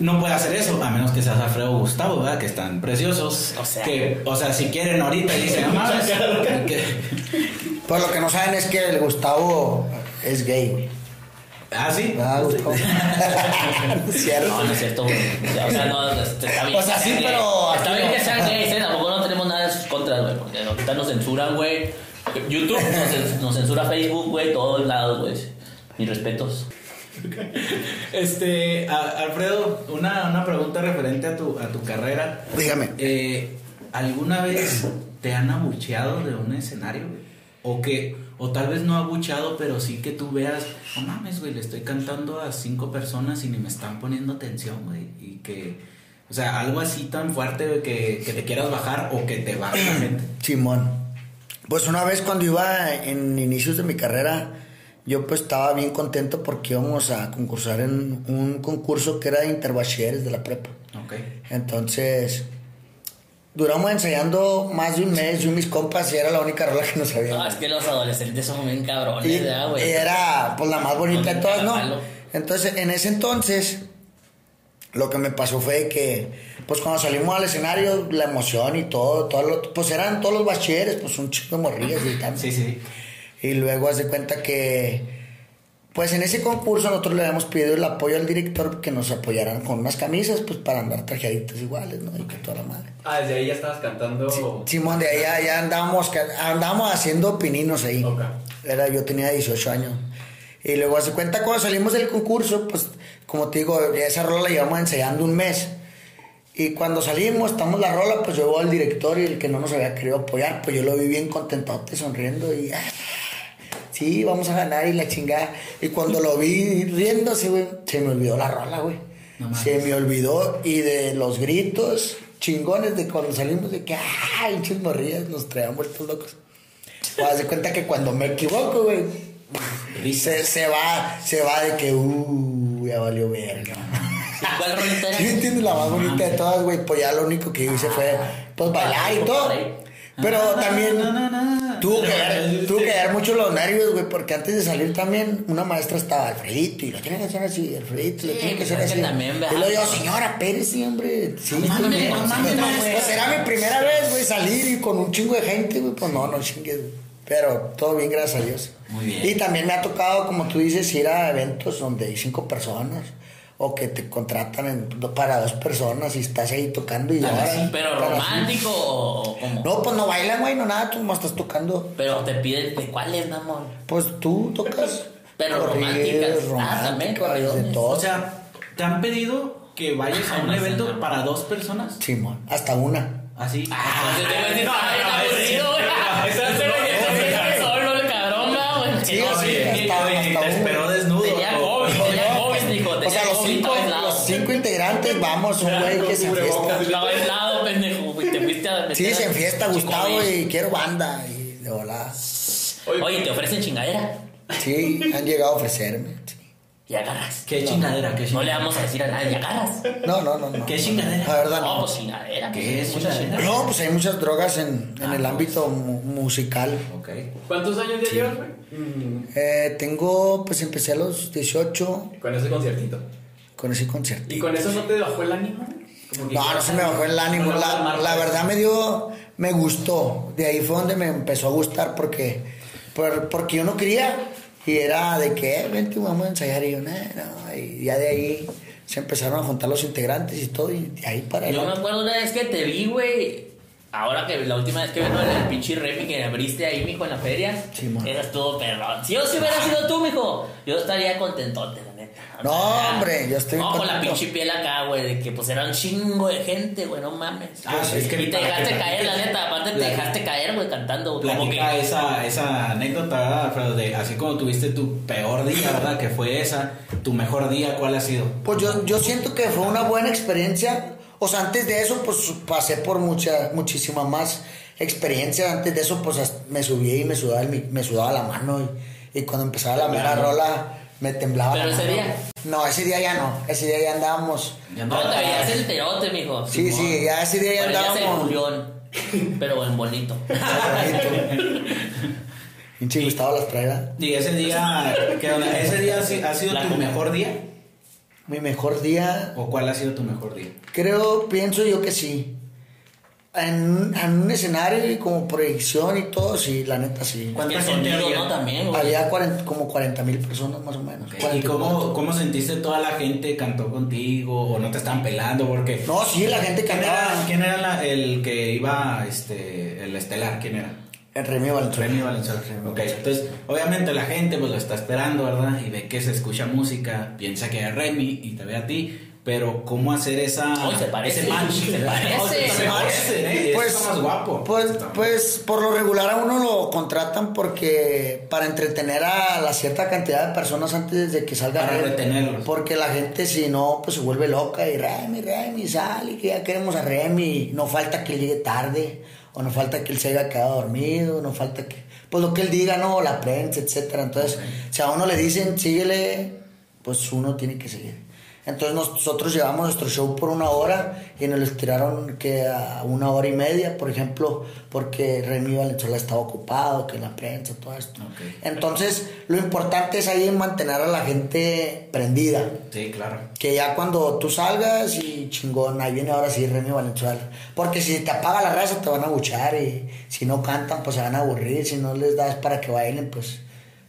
no puede hacer eso, a menos que seas Alfredo o Gustavo, ¿verdad? Que están preciosos. O sea. que, o sea, si quieren ahorita y dicen, "No Pues lo que no saben es que el Gustavo es gay, güey. Ah, sí. Ah. Cierto. No, no es cierto, güey. O sea, no, está bien. O sea, sí, pero. Está bien que sean gays, ¿eh? Tampoco no tenemos nada en sus contras, güey. Porque ahorita nos censuran, güey. YouTube nos, cen- nos censura Facebook, güey. Todos lados, güey. Mis respetos. Este, a- Alfredo, una, una pregunta referente a tu, a tu carrera. Dígame. Eh, ¿Alguna vez te han abucheado de un escenario? güey? O que, o tal vez no abucheado, pero sí que tú veas, no mames, güey, le estoy cantando a cinco personas y ni me están poniendo atención, güey. Y que, o sea, algo así tan fuerte güey, que, que te quieras bajar o que te baje la gente. Simón. Pues una vez cuando iba en inicios de mi carrera, yo pues estaba bien contento porque íbamos a concursar en un concurso que era de interbachilleres de la prepa. Ok. Entonces, duramos ensayando más de un mes, yo y mis compas, y era la única rola que nos No, sabíamos. Ah, es que los adolescentes son bien Y, cabrones, ¿verdad, y güey? era pues la más bonita de todas, ¿no? Malo. Entonces, en ese entonces, lo que me pasó fue que, pues cuando salimos al escenario, la emoción y todo, todo lo- pues eran todos los bachilleres, pues un chico de morrillas gritando. Sí, sí. Y luego haz de cuenta que, pues en ese concurso nosotros le habíamos pedido el apoyo al director que nos apoyaran con unas camisas, pues para andar trajeaditos iguales, ¿no? Y que toda la madre. Ah, desde ahí ya estabas cantando. Simón, de ahí ya, ya andábamos, andábamos haciendo pininos ahí. Ok. Era, yo tenía 18 años. Y luego hace cuenta cuando salimos del concurso, pues como te digo, esa rola la llevamos ensayando un mes. Y cuando salimos, estamos la rola, pues llegó el director y el que no nos había querido apoyar, pues yo lo vi bien contentote, sonriendo y... ah, sí, vamos a ganar y la chingada. Y cuando lo vi riéndose, güey, se me olvidó la rola, güey. No se me olvidó y de los gritos chingones de cuando salimos de que, ay, pinches morrillas, nos traían vueltos locos. Pues haz de cuenta que cuando me equivoco, güey, se, se va, se va de que, uh, ya valió verga. ¿Cuál rolita era? ¿Sí entiendes? La más bonita de todas, güey. Pues ya lo único que hice fue, pues, bailar y todo. Pero también No, no, no. Tuvo que dar, tuvo que dar mucho los nervios, güey, porque antes de salir también una maestra estaba Alfredito y lo tiene que hacer así, Alfredito, lo tiene que hacer así. también, ¿verdad? y lo digo, señora Pérez, hombre. Sí, No mames, no mames. Pues era mi primera vez, güey, salir y con un chingo de gente, güey, pues no, no chingues, güey. Pero todo bien, gracias a Dios. Muy bien. Y también me ha tocado, como tú dices, ir a eventos donde hay cinco personas. O que te contratan en- para dos personas y estás ahí tocando y Tan lloras. así, ¿Pero romántico o? No, pues no bailan, güey, no nada, tú nomás estás tocando. Pero te piden de cuáles, mamón. Pues tú tocas. Pero románticas. Ah, también románticas, de corridones. todo. O sea, ¿te han pedido que vayas a un no evento no. para dos personas? Simón, hasta una. Así. Ah, yo te voy a decir, No, "Ay, no, está es- aburrido, güey". Eso es- Ese güey está solo, el cabrón, va, güey. Sí, No, sí, cinco integrantes, vamos, un güey que se enfiesta. Aislado, pendejo, güey. Te fuiste a meter Sí, se enfiesta, Gustavo, y quiero banda. Y de volada. Oye, ¿te ofrecen chingadera? Sí, han llegado a ofrecerme. sí. Y agarras. ¿Qué chingadera? ¿Qué No chingadera? le vamos a decir a nadie, agarras. No, no, no. no. ¿Qué chingadera? La verdad, No, no. pues chingadera. ¿Qué es Mucha chingadera? No, pues hay muchas drogas en, en Ah, el pues. ámbito mu- musical. Ok. ¿Cuántos años ya llevas, güey? Eh, tengo, pues empecé a los 18 Con ese conciertito. Con ese concierto. ¿Y con eso no te bajó el ánimo? güey? Como que No, no se me bajó el ánimo. No La, la verdad me dio, me gustó. De ahí fue donde me empezó a gustar porque, por- porque yo no quería. Y era de que, "Eh, vente, vamos a ensayar. Y yo, "Nah, no. Y ya de ahí se empezaron a juntar los integrantes y todo. Y de ahí para Yo me acuerdo una vez que te vi, güey. Ahora que la última vez que vino el pinche Remy que abriste ahí, mijo, en la feria. Sí, mon. Era todo perrón. Si yo si hubiera sido tú, mijo, yo estaría contentote, No, sea, hombre, yo estoy No, con la pinche piel acá, güey, de que pues era un chingo de gente, güey, no mames. Ah, sí, es que y te dejaste que- caer, la neta. Aparte te dejaste caer, güey, cantando. Como que. Platica esa, esa anécdota, ¿verdad, Alfredo? De así como tuviste tu peor día, ¿verdad? Que fue esa. Tu mejor día, ¿cuál ha sido? Pues yo, yo siento que fue una buena experiencia. O sea, antes de eso, pues pasé por mucha, muchísima más experiencia. Antes de eso, pues me subí y me sudaba, el mi- me sudaba la mano. Y, y cuando empezaba la mera rola, me temblaba ¿Pero ese día? No, ese día ya no. Ese día ya andábamos. Ya No, te veías el terote, mijo. Sí, Simón. sí, ya ese día ya andábamos. Julián. Pero en bonito. Pinche Gustavo las traía. Y ese día, ¿qué onda? ¿Ese día ha si- ha sido La tu comida. mejor día? Mi mejor día, ¿O cuál ha sido tu mejor día? creo, pienso yo que sí. En, en un escenario y como proyección y todo, sí, la neta sí. ¿Cuánta El gente? ¿no? También, güey. Había 40 como 40 mil personas más o menos. ¿Y 40 cómo, cómo sentiste toda la gente cantó contigo o no te estaban pelando? Porque No, sí, la gente ¿quién cantaba. era, quién era la- el que iba, este, el estelar? ¿Quién era? En Remy Valenzuela. Remy Valenzuela. Ok, entonces obviamente la gente pues lo está esperando, ¿verdad? Y ve que se escucha música, piensa que es Remy y te ve a ti, pero ¿cómo hacer esa... Ay, se parece. ese match? Se parece. No, se, se parece, ¿eh? Pues, es más guapo. Pues, pues por lo regular a uno lo contratan porque para entretener a la cierta cantidad de personas antes de que salga Para retenerlos. Porque la gente si no, pues se vuelve loca y Remy, Remy, sale, que ya queremos a Remy. No falta que él llegue tarde, o no falta que él se haya quedado dormido, no falta que... Pues lo que él diga, no, la prensa, etcétera. Entonces, si a uno le dicen, síguele, pues uno tiene que seguir. Entonces nosotros llevamos nuestro show por una hora y nos lo estiraron que a una hora y media, por ejemplo, porque Remy Valenzuela estaba ocupado, que la prensa, todo esto. Entonces, lo importante es ahí mantener a la gente prendida. Sí, claro. Que ya cuando tú salgas y chingón, ahí viene ahora sí Remy Valenzuela. Porque si te apaga la raza te van a buchar y si no cantan pues se van a aburrir, si no les das para que bailen pues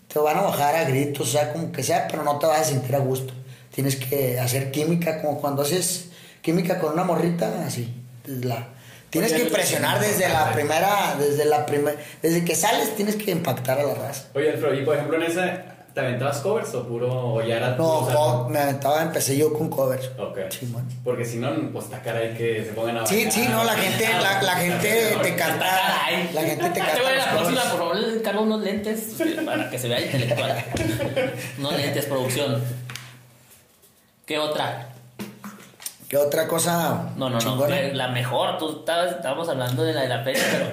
te van a bajar a gritos, o sea, como que sea, pero no te vas a sentir a gusto. Tienes que hacer química como cuando haces química con una morrita, así. La, tienes Oye, que impresionar desde la primera, desde la primera, desde que sales tienes que impactar a la raza. Oye, Alfredo, y por ejemplo en esa, ¿Te aventabas covers o puro o ya era No, o sea, co- me aventaba, empecé yo con covers. Ok. Simón. Porque si no, pues está cara ahí que se pongan a Sí, bailar. sí, no, la gente, la, la gente te canta, la gente te Te canta. voy a la próxima, covers. por favor, le encargo unos lentes para que se vea intelectual. unos lentes, producción. ¿Qué otra? ¿Qué otra cosa? No, no, no. chingona? La mejor. Tú estabas, estábamos hablando de la de la feria, pero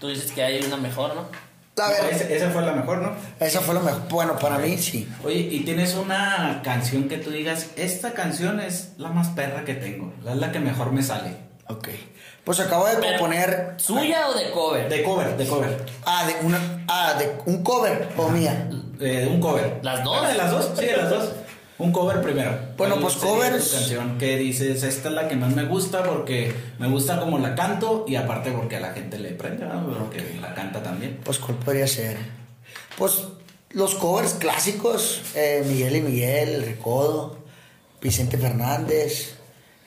tú dices que hay una mejor, ¿no? A ver, esa fue la mejor, ¿no? esa fue lo mejor. Bueno, para mí sí. Oye, y tienes una canción que tú digas, esta canción es la más perra que tengo, es la que mejor me sale. Ok. Pues acabo de Pero, componer. ¿Suya o de cover? De cover, de cover. Ah, de una. Ah, de un cover o mía. Eh, de un cover. ¿Las dos? Ah, ¿De las dos? Sí, de las dos. Un cover primero. Bueno, ¿Cuál pues, covers- canción que dices, esta es la que más me gusta porque me gusta como la canto y aparte porque a la gente le prende, ¿no? Porque la canta también. Pues, ¿cuál podría ser? Pues, los covers clásicos: eh, Miguel y Miguel, El Recodo, Vicente Fernández.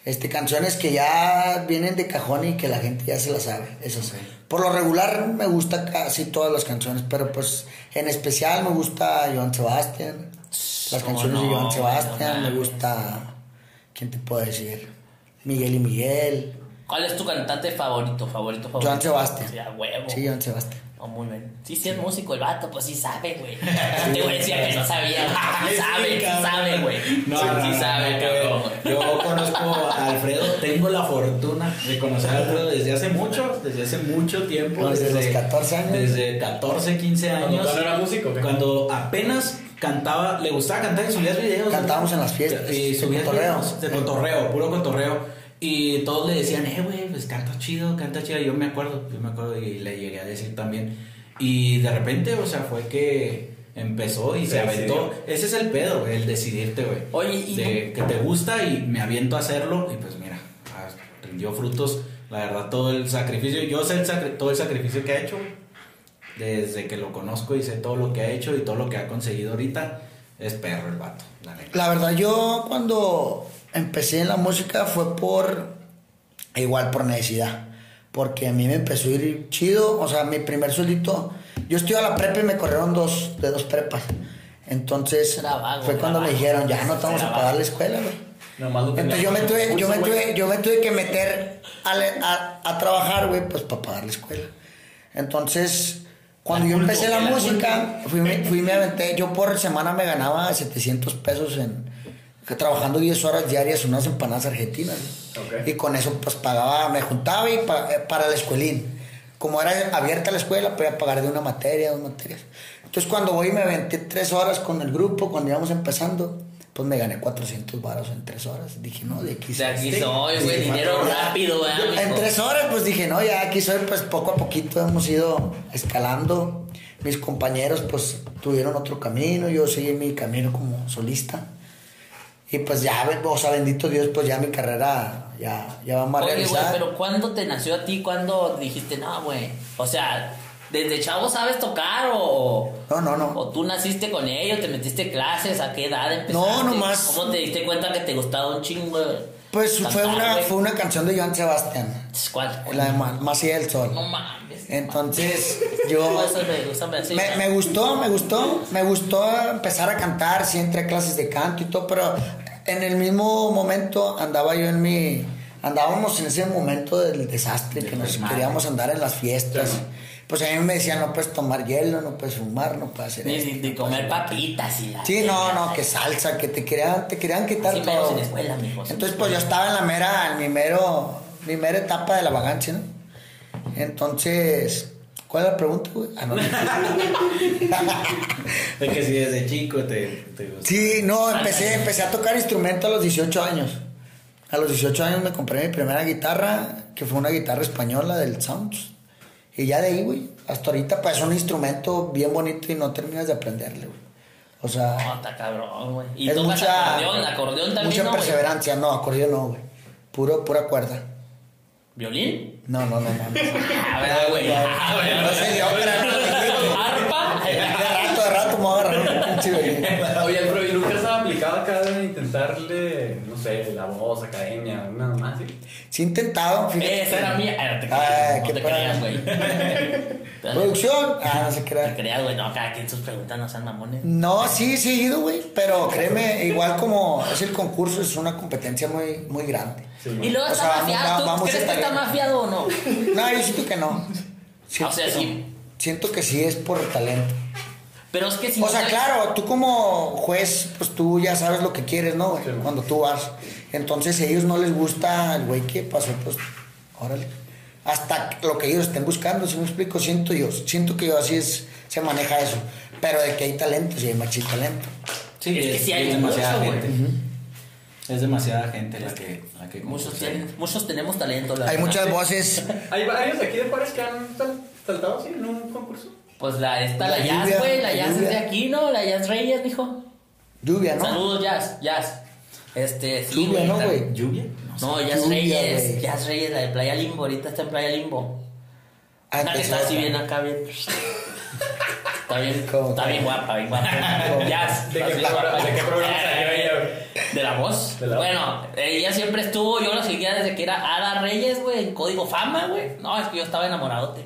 Este, canciones que ya vienen de cajón y que la gente ya se las sabe. Eso sí. Por lo regular me gusta casi todas las canciones, pero pues en especial me gusta Joan Sebastián. Las ¿Cómo canciones de no, Joan güey? Sebastián, No me gusta. ¿Quién te puedo decir? Miguel y Miguel. ¿Cuál es tu cantante favorito, favorito, favorito? Joan Sebastián. Sí, a huevo. Sí, Joan Sebastián. Oh, muy bien. Sí, sí es músico el vato, pues sí sabe, güey. Güey decía que no sabía. Sí sabe, sabe, güey. No, sí, no, sí no, sabe, cabrón. Yo conozco a Alfredo, tengo la fortuna de conocer a Alfredo desde hace mucho, desde hace mucho tiempo. Desde los 14 años. Desde 14, 15 Cuando años. no era músico. Cuando apenas cantaba, le gustaba cantar y subías videos. Cantábamos en las fiestas, Y de subías cotorreo. videos de cotorreo, puro cotorreo. Y todos le decían, eh, güey, pues canta chido, canta chido. Yo me acuerdo, yo me acuerdo y le llegué a decir también. Y de repente, o sea, fue que empezó y se, Se aventó. decidió. Ese es el pedo, güey, el decidirte, güey. Oye, ¿y De que te gusta y me aviento a hacerlo y pues mira, rindió frutos. La verdad, todo el sacrificio, yo sé el sacri- todo el sacrificio que ha hecho, güey. Desde que lo conozco y sé todo lo que ha hecho y todo lo que ha conseguido ahorita. Es perro el vato, la neta. La verdad, yo cuando empecé en la música fue por. Igual por necesidad. Porque a mí me empezó a ir chido. O sea, mi primer sueldito. Yo estuve a la prepa y me corrieron dos, de dos prepas. Entonces, Era vago, fue era cuando me dijeron, ya no te vamos a pagar vago. la escuela, güey. Nomás lo Entonces yo me tuve, yo me tuve, yo me tuve que meter a, a- a trabajar, güey, pues para pagar la escuela. Entonces, cuando yo empecé la música, fui, fui, me aventé, yo por semana me ganaba 700 pesos en trabajando 10 horas diarias unas empanadas argentinas. güey. Ok. Y con eso pues pagaba, me juntaba y pa- eh, para la escuelín. Como era abierta la escuela, podía pagar de una materia, dos materias. Entonces cuando voy me aventé tres horas con el grupo, cuando íbamos empezando, pues me gané 400 varos en tres horas. Dije, no, de aquí De aquí soy. soy, güey, Sí, dinero cuatro- rápido, ¿verdad, Yo- En tres horas, pues dije, no, ya aquí soy, pues poco a poquito hemos ido escalando. Mis compañeros, pues tuvieron otro camino, yo seguí mi camino como solista. Y pues ya, o sea, bendito Dios, pues ya mi carrera ya, ya va más Oye, realizada. pero ¿cuándo te nació a ti? ¿Cuándo dijiste, no, güey? O sea, ¿desde chavo sabes tocar o...? No, no, no. ¿O tú naciste con ello? ¿Te metiste clases? ¿A qué edad empezaste? No, nomás- ¿Cómo te diste cuenta que te gustaba un chingo? Pues fue una, güey? fue una canción de Joan Sebastián, ¿Cuál? la de Ma- Más allá del sol. No mames. Entonces, yo eso me gusta, me hace- me, me gustó, me gustó, me gustó empezar a cantar, sí entré a clases de canto y todo, pero en el mismo momento andaba yo en mi, andábamos en ese momento del desastre, que nos queríamos andar en las fiestas. Pues a mí me decían, no puedes tomar hielo, no puedes fumar, no puedes hacer Ni, no comer papitas y la... Sí, no, no, que salsa, que te querían, te querían quitar Así todo. en la escuela, mijo. Entonces, pues yo estaba en la mera, en mi mero, mi mera etapa de la vagancia, ¿no? Entonces, ¿cuál es la pregunta, güey? Ah, no. De que si desde chico te, te gusta. sí, no, empecé, empecé a tocar instrumento a los 18 años. A los 18 años me compré mi primera guitarra, que fue una guitarra española del Sounds. Y ya de ahí, güey, hasta ahorita, pues es un instrumento bien bonito y no terminas de aprenderle, güey. O sea, No, está cabrón, güey. ¿Y es tocas mucha, acordeón? ¿Acordeón también mucha no, perseverancia. No, acordeón no, güey. Puro, pura cuerda. ¿Violín? No, no, no, no. no. A ver, güey. A ver, No sé, yo, pero- ¿Arpa? De rato, de rato me voy a agarrar un pinche violín. Oye, pero ¿y nunca estaba aplicado acá de intentarle, no sé, la voz, academia, nada más, ¿sí? Sí he intentado, fíjate. Esa era mía. Ah, no te Ay, creas, no qué te creas, güey. ¿Producción? Ah, no se No te crea. creas, güey. No, cada quien sus preguntas no sean mamones. No, sí, sí he ido, güey. Pero créeme, igual como es el concurso, es una competencia muy, muy grande. Sí, Y luego O está sea, vamos- mafiado. ¿Tú vamos crees que está mafiado o no? No, yo siento que no. Siento O sea, que sí. no. Siento que sí es por talento. Pero es que si O no sea, sabes- claro, tú como juez, pues tú ya sabes lo que quieres, ¿no, güey? Sí. Cuando tú vas. Entonces, a ellos no les gusta el güey que pasó, pues, órale. Hasta lo que ellos estén buscando, si me explico, siento yo. Siento que yo así es, se maneja eso. Pero de que hay talento, sí hay machín talento. Sí, Es es, que sí hay es demasiada mucho, gente. Es demasiada gente la que, la que Muchos, tienen, muchos tenemos talento. la Hay verdad. muchas voces. Hay varios aquí de Juárez que han sal- saltado así en un concurso. Pues la, esta, la, La Jazz, güey. La la Jazz es de aquí, ¿no? La Jazz Reyes, dijo. Lluvia, ¿no? Saludos, Jazz. Jazz. Este, sí, Lluvia, ¿no, está- güey? ¿Lluvia? No, Jazz Lluvia, Reyes. güey. Jazz Reyes, la de Playa Limbo. Ahorita está en Playa Limbo. Ah, que está así bien acá, bien. Está bien, ¿Cómo? está bien guapa, bien guapa. Jazz. ¿De qué programa- guapa. de qué programa salió ella, güey? ¿De la voz? De la voz. bueno, ella siempre estuvo, yo la seguía desde que era Ada Reyes, güey, en Código Fama, güey. No, es que yo estaba enamoradote.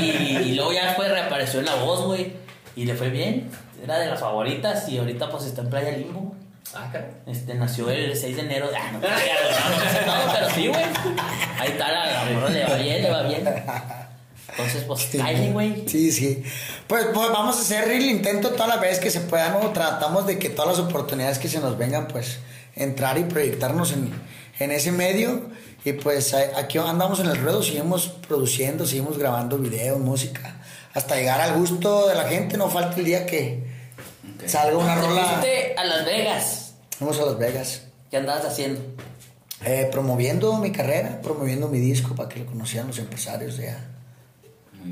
Y, y luego ya después reapareció en La Voz, güey. Y le fue bien. Era de las favoritas y ahorita pues está en Playa Limbo. Ah. Este, nació el 6 de enero. Ah, no, güey, no, no pero sí, güey. Ahí está, la, la morra le va bien, le va bien. Entonces, pues, cállate, güey. Sí, sí. Pues, pues vamos a hacer el intento todas las veces que se pueda, ¿no? Tratamos de que todas las oportunidades que se nos vengan, pues, entrar y proyectarnos en, en ese medio. Y pues a- aquí andamos en el ruedo, seguimos produciendo, seguimos grabando videos, música, hasta llegar al gusto de la gente. No falta el día que Ok. salga una rola. fuiste a Las Vegas. Vamos a Las Vegas. ¿Qué andabas haciendo? Eh, promoviendo mi carrera, promoviendo mi disco para que lo conocieran los empresarios de allá.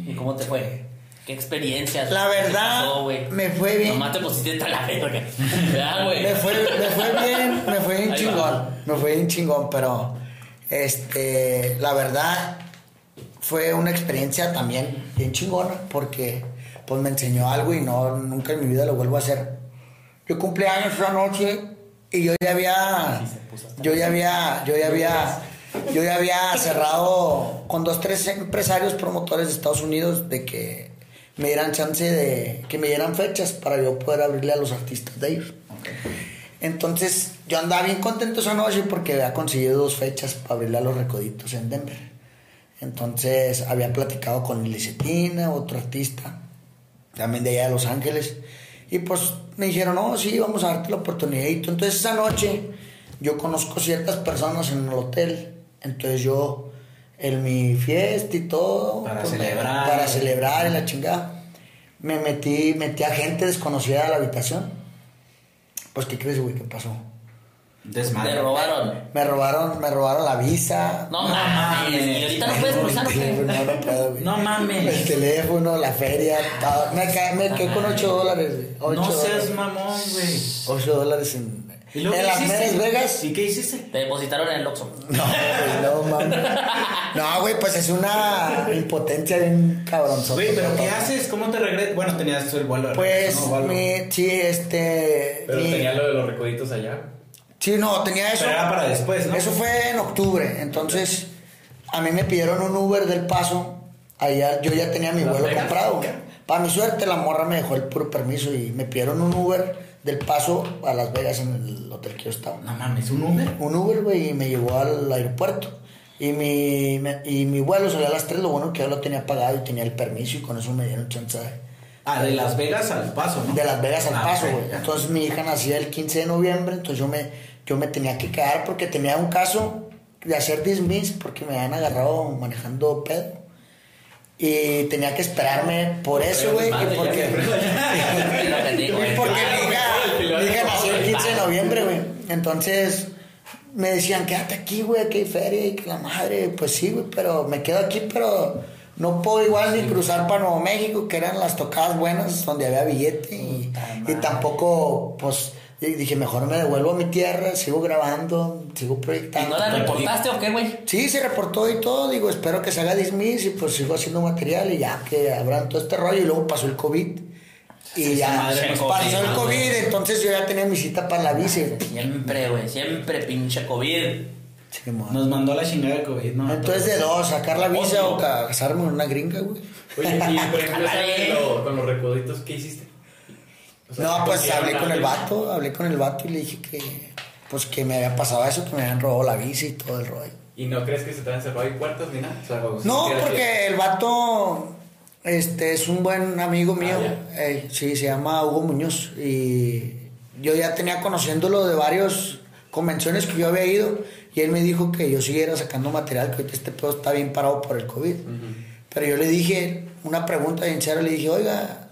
¿Y cómo te fue? ¿Qué experiencias? La ¿Qué verdad, pasó, güey? me fue bien. Nomás te pusiste hasta la verga. ¿Verdad, güey? Me fue, me fue bien, me fue bien Ahí chingón. va. Me fue bien chingón, pero este, la verdad fue una experiencia también bien chingona porque pues me enseñó algo y no nunca en mi vida lo vuelvo a hacer. Yo cumplí años esa noche y yo ya había yo ya había yo ya había yo ya había cerrado con dos tres empresarios promotores de Estados Unidos de que me dieran chance de que me dieran fechas para yo poder abrirle a los artistas de ellos. Entonces yo andaba bien contento esa noche porque había conseguido dos fechas para abrirle a los recoditos en Denver. Entonces había platicado con Licetina, otro artista, también de allá de Los Ángeles. Y pues me dijeron, no, sí, vamos a darte la oportunidad. Entonces esa noche yo conozco ciertas personas en el hotel. Entonces yo, en mi fiesta y todo, Para pues, celebrar. para celebrar y la chingada, me metí, metí a gente desconocida a la habitación. Pues, ¿qué crees, güey? ¿Qué pasó? Desmadre. Te robaron. Me robaron, me robaron la visa. No, No mames. mames. Y ahorita no puedes cruzar, teléfono, no puedo, güey. No mames. El teléfono, la feria, todo. Me, ca- me quedé con 8 dólares, güey. No seas dólares. mamón, güey. 8 dólares en, ¿Y luego en qué las hiciste? Vegas. ¿Y qué hiciste? Te depositaron en el Oxxo. No, güey, no, mames. No, güey, pues es una impotencia bien cabronzota. Güey, pero ¿qué haces? ¿Cómo te regresas? Bueno, tenías el vuelo de Pues, regreso, ¿no? O algo. mi, sí, este. Pero mi- tenía lo de los recoditos allá. Sí, no, tenía eso. Pero era para después, ¿no? Eso fue en octubre. Entonces, a mí me pidieron un Uber del paso. Allá yo ya tenía mi ¿Las vuelo Vegas? comprado. Para mi suerte, la morra me dejó el puro permiso y me pidieron un Uber del paso a Las Vegas en el hotel que yo estaba. No mames, un Uber. Un Uber, güey, y me llevó al aeropuerto. Y mi, me- y mi vuelo salió a las 3, lo bueno que yo lo tenía pagado y tenía el permiso y con eso me dieron chance de, Ah, de Las Vegas al paso, ¿no? de Las Vegas al Ah, paso, güey. ya. Entonces mi hija nacía el 15 de noviembre, entonces yo me, yo me tenía que quedar porque tenía un caso de hacer dismiss porque me habían agarrado manejando pedo. Y tenía que esperarme por eso, güey. Y porque, ya, porque güey. mi hija, nació el 15 de noviembre, güey. Entonces me decían, quédate aquí, güey, que hay feria y que la madre. Pues sí, güey, pero me quedo aquí, pero no puedo igual ni cruzar para Nuevo México, que eran las tocadas buenas donde había billete. Y, y tampoco, pues y dije, mejor me devuelvo a mi tierra, sigo grabando, sigo ¿Y proyectando. no la reportaste o qué, güey? Sí, se reportó y todo, digo, espero que se haga dismiss y pues sigo haciendo material y ya que abran todo este rollo y luego pasó el COVID Y ya nos pasó el COVID, entonces yo ya tenía mi cita para la bici. Siempre, güey, siempre pinche COVID. Sí. Nos mandó la chingada de COVID, ¿no? Entonces de dos, sacar la visa Ocho. o ca- casarme con una gringa, güey. Oye, y por ejemplo, Ándale. ¿sabes lo- con los recoditos, ¿qué hiciste? O sea, No, ¿qué pues hablé con el vato, hablé con el vato y le dije que pues que me había pasado eso, que me habían robado la bici y todo el rollo. ¿Y no crees que se te han cerrado ahí puertas ni nada? O sea, No, porque el vato este es un buen amigo mío. Ah, Ey, sí, se llama Hugo Muñoz. Y yo ya tenía conociéndolo de varias convenciones que yo había ido. Y él me dijo que yo siguiera sacando material, que este pedo está bien parado por el COVID. Pero yo le dije una pregunta bien seria, le dije, oiga,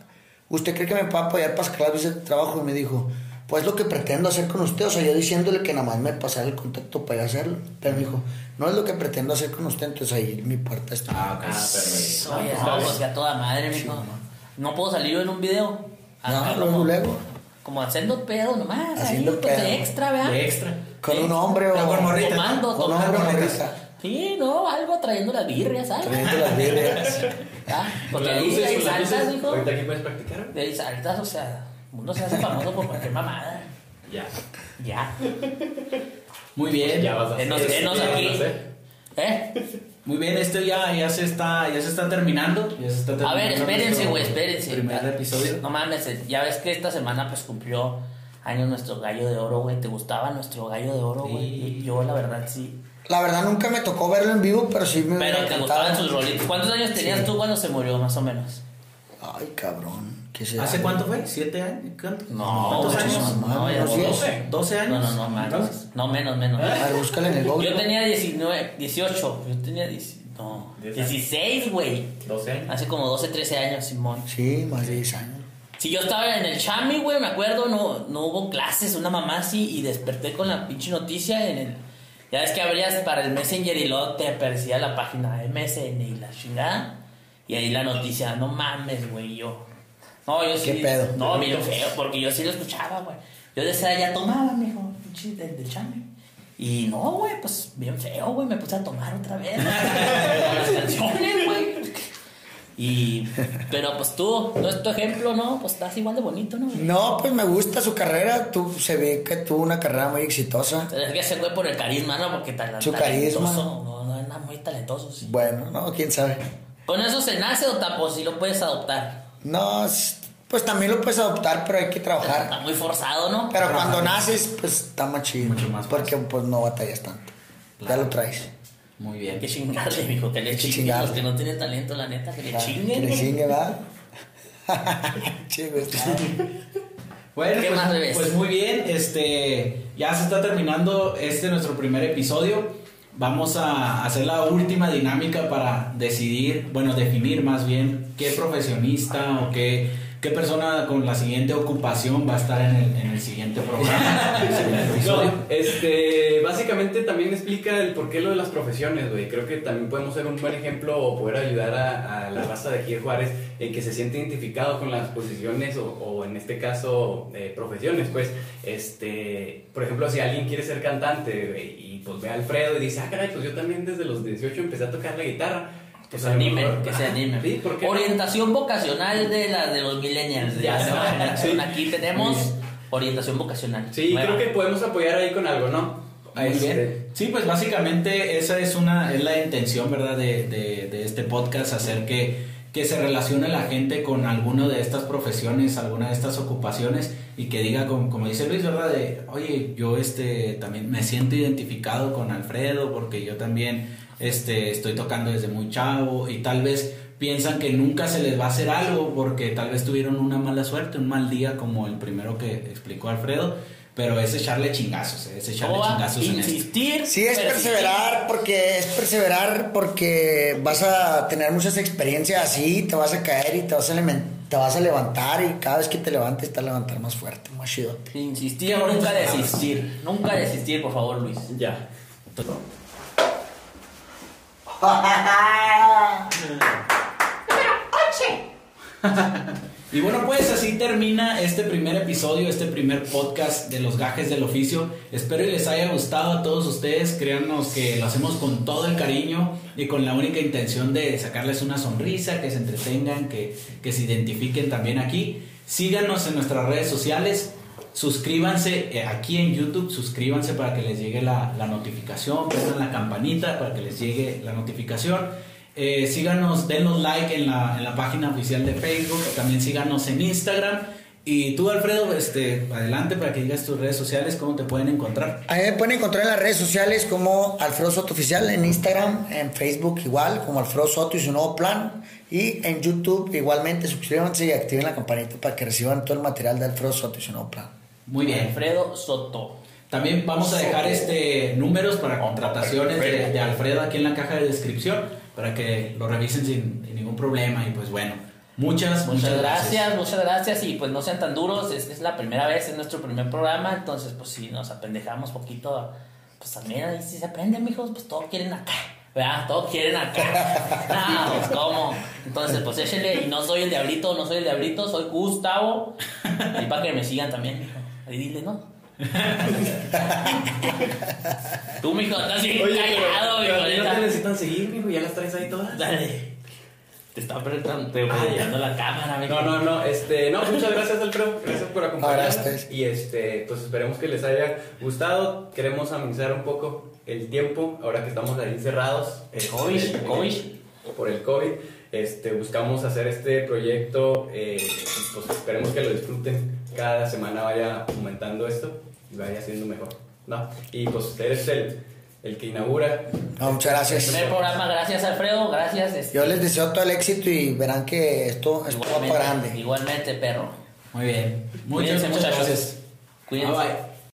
¿usted cree que me puede apoyar para sacar la visa de trabajo? Y me dijo, pues lo que pretendo hacer con usted, o sea, yo diciéndole que nada más me pasara el contacto para ir a hacerlo. Pero me dijo, no es lo que pretendo hacer con usted, entonces ahí mi puerta está. Ah, ok. Ah, perfecto. Oye, no, bien. pues ya toda madre, mijo. No puedo salir yo en un video. Acá No, luego, luego. Como haciendo pedo nomás. Haciendo ahí, pues, pedo. de extra, ¿verdad? De extra. Con Sí. un hombre o con morrita. Tomando, con tomando. hombre o morritas. morrita. Sí, no, algo trayendo las birrias, ¿sabes? Trayendo las birrias. Ah, Porque ahí, saltas, luces. hijo. Ahorita aquí puedes practicar. De ahí saltas, o sea, uno se hace famoso por cualquier mamada. Ya. Ya. Muy bien. Ya vas a Enos, hacer. enos ya vas a aquí. hacer. ¿Eh? Muy bien, esto ya, ya se está, ya se está terminando. Ya se está A terminando ver, espérense, güey, espérense. Primer episodio. No mames, eh, ya ves que esta semana pues cumplió años nuestro gallo de oro, güey. ¿Te gustaba nuestro gallo de oro, güey? Sí. Yo, la verdad, sí. La verdad nunca me tocó verlo en vivo, pero sí me Pero te gustaban sus rolitos. ¿Cuántos años tenías tú cuando se murió, más o menos? Ay, cabrón. ¿Qué será? ¿Hace cuánto fue? ¿Siete años? ¿Cuánto? No, ¿Cuántos años? no, no, ya ¿Unos no. 10? ¿12 No, años? no, no, más. No, menos, menos. A ver, búscale en el Google. Yo tenía 19, 18. Yo tenía 10, no, Diez años. 16, güey. 12 años. Hace como 12, 13 años, Simón. Sí, más de 10 años. Si yo estaba en el Chami, güey, me acuerdo, no, no hubo clases, una mamá así, y desperté con la pinche noticia en el... Ya ves que abrías para el Messenger y luego te aparecía la página MSN y la chingada. Y ahí la noticia, no mames, güey, yo... No, yo sí... ¿Qué pedo? No, bien feo, porque yo sí lo escuchaba, güey. Yo decía, ya tomaba, mijo, pinche del, del Chami. Y no, güey, pues bien feo, güey, me puse a tomar otra vez. Las canciones, güey. Y, pero pues tú, no es tu ejemplo, ¿no? Pues estás igual de bonito, ¿no? No, pues me gusta su carrera. Tú, se ve que tuvo una carrera muy exitosa. Es que se fue por el carisma, ¿no? Porque tal, Su talentoso, carisma. No, no, nada muy talentoso, sí. Bueno, no, quién sabe. ¿Con eso se nace o tapo si lo puedes adoptar? No, pues también lo puedes adoptar, pero hay que trabajar. Está muy forzado, ¿no? Pero cuando naces, pues está más chido. Mucho más Porque pues no batallas tanto. Ya Claro. lo traes. Muy bien. que chingarle, mijo, que le chingarle. Los que no tienen talento, la neta, que le Ya, chinguen. Que le chingue, ¿verdad? Está. Bueno, ¿Qué pues, más, bebés? pues muy bien, este, ya se está terminando este nuestro primer episodio. Vamos a hacer la última dinámica para decidir, bueno, definir más bien qué profesionista o qué, qué persona con la siguiente ocupación va a estar en el, en el siguiente programa. No, este, básicamente también explica el porqué lo de las profesiones, güey. Creo que también podemos ser un buen ejemplo o poder ayudar a, a la raza de aquí de Juárez en que se siente identificado con las posiciones o, o en este caso eh, profesiones, pues, este, por ejemplo, si alguien quiere ser cantante güey, y pues ve a Alfredo y dice, ah, caray, pues yo también desde los 18 empecé a tocar la guitarra. Que se a lo animen, mejor- que se Ajá, animen. Sí, ¿por qué no? Orientación vocacional de la de los millennials. de Ya la sé. nueva generación. Sí. Aquí tenemos orientación vocacional. Sí, Nueva. creo que podemos apoyar ahí con algo, ¿no? Muy Este, bien. Sí, pues básicamente esa es una es la intención, ¿verdad? De, de, de este podcast, hacer que, que se relacione la gente con alguna de estas profesiones, alguna de estas ocupaciones y que diga, como, como dice Luis, ¿verdad? De, oye, yo este también me siento identificado con Alfredo porque yo también este, estoy tocando desde muy chavo y tal vez piensan que nunca se les va a hacer algo porque tal vez tuvieron una mala suerte, un mal día como el primero que explicó Alfredo. Pero es echarle chingazos, es echarle chingazos en esto. insistir. Sí, es perseverar porque es perseverar porque vas a tener muchas experiencias así, te vas a caer y te vas a, te vas a levantar y cada vez que te levantes te vas a levantar más fuerte, más chido. Insistir, nunca desistir. Nunca desistir, por favor, Luis. Ya. Y bueno, pues así termina este primer episodio, este primer podcast de los gajes del oficio. Espero y les haya gustado a todos ustedes. Créanos que lo hacemos con todo el cariño y con la única intención de sacarles una sonrisa, que se entretengan, que, que se identifiquen también aquí. Síganos en nuestras redes sociales. Suscríbanse eh, aquí en YouTube, suscríbanse para que les llegue la, notificación, presten la campanita para que les llegue la notificación. Eh, síganos, denos like en la, en la página oficial de Facebook, también síganos en Instagram. Y tú, Alfredo, este, adelante para que digas tus redes sociales, cómo te pueden encontrar. A mí me pueden encontrar en las redes sociales como Alfredo Soto Oficial, en Instagram, en Facebook igual, como Alfredo Soto y su nuevo plan. Y en YouTube igualmente, suscríbanse y activen la campanita para que reciban todo el material de Alfredo Soto y su nuevo plan. Muy bien. Alfredo Soto. También vamos a dejar este números para contrataciones de, de Alfredo aquí en la caja de descripción para que lo revisen sin, sin ningún problema. Y pues bueno, muchas, Muchas gracias, muchas gracias y pues no sean tan duros, es, es la primera vez, es nuestro primer programa, entonces pues si nos apendejamos poquito, pues también sí se aprenden, mijos, pues todos quieren acá, ¿verdad? Todos quieren acá. No, pues cómo. Entonces pues échenle, y no soy el diablito, no soy el diablito, soy Gustavo, y para que me sigan también, mijo. Ahí dile, ¿no? Tú, mijo, estás bien Oye, callado, pero, mijo, pero ya no te necesitan seguir, mijo, ya las traes ahí todas. Dale. Te está apretando, te Ah, ya. apoyando la cámara, mijo. No, no, no, este, no, muchas gracias Alfredo, gracias por acompañarnos Gracias. y este, pues esperemos que les haya gustado, queremos amenizar un poco el tiempo, ahora que estamos ahí encerrados, este, COVID, COVID. por el COVID, este, buscamos hacer este proyecto, eh, pues esperemos que lo disfruten, cada semana vaya aumentando esto y vaya siendo mejor, ¿no? Y pues eres el, el que inaugura. No, muchas gracias. Primer programa, gracias Alfredo, gracias. este, Yo les deseo todo el éxito y verán que esto, va para grande. Igualmente, perro. Muy bien. Muchas, Cuídense, muchas muchachos. gracias. Cuídense. Bye, bye.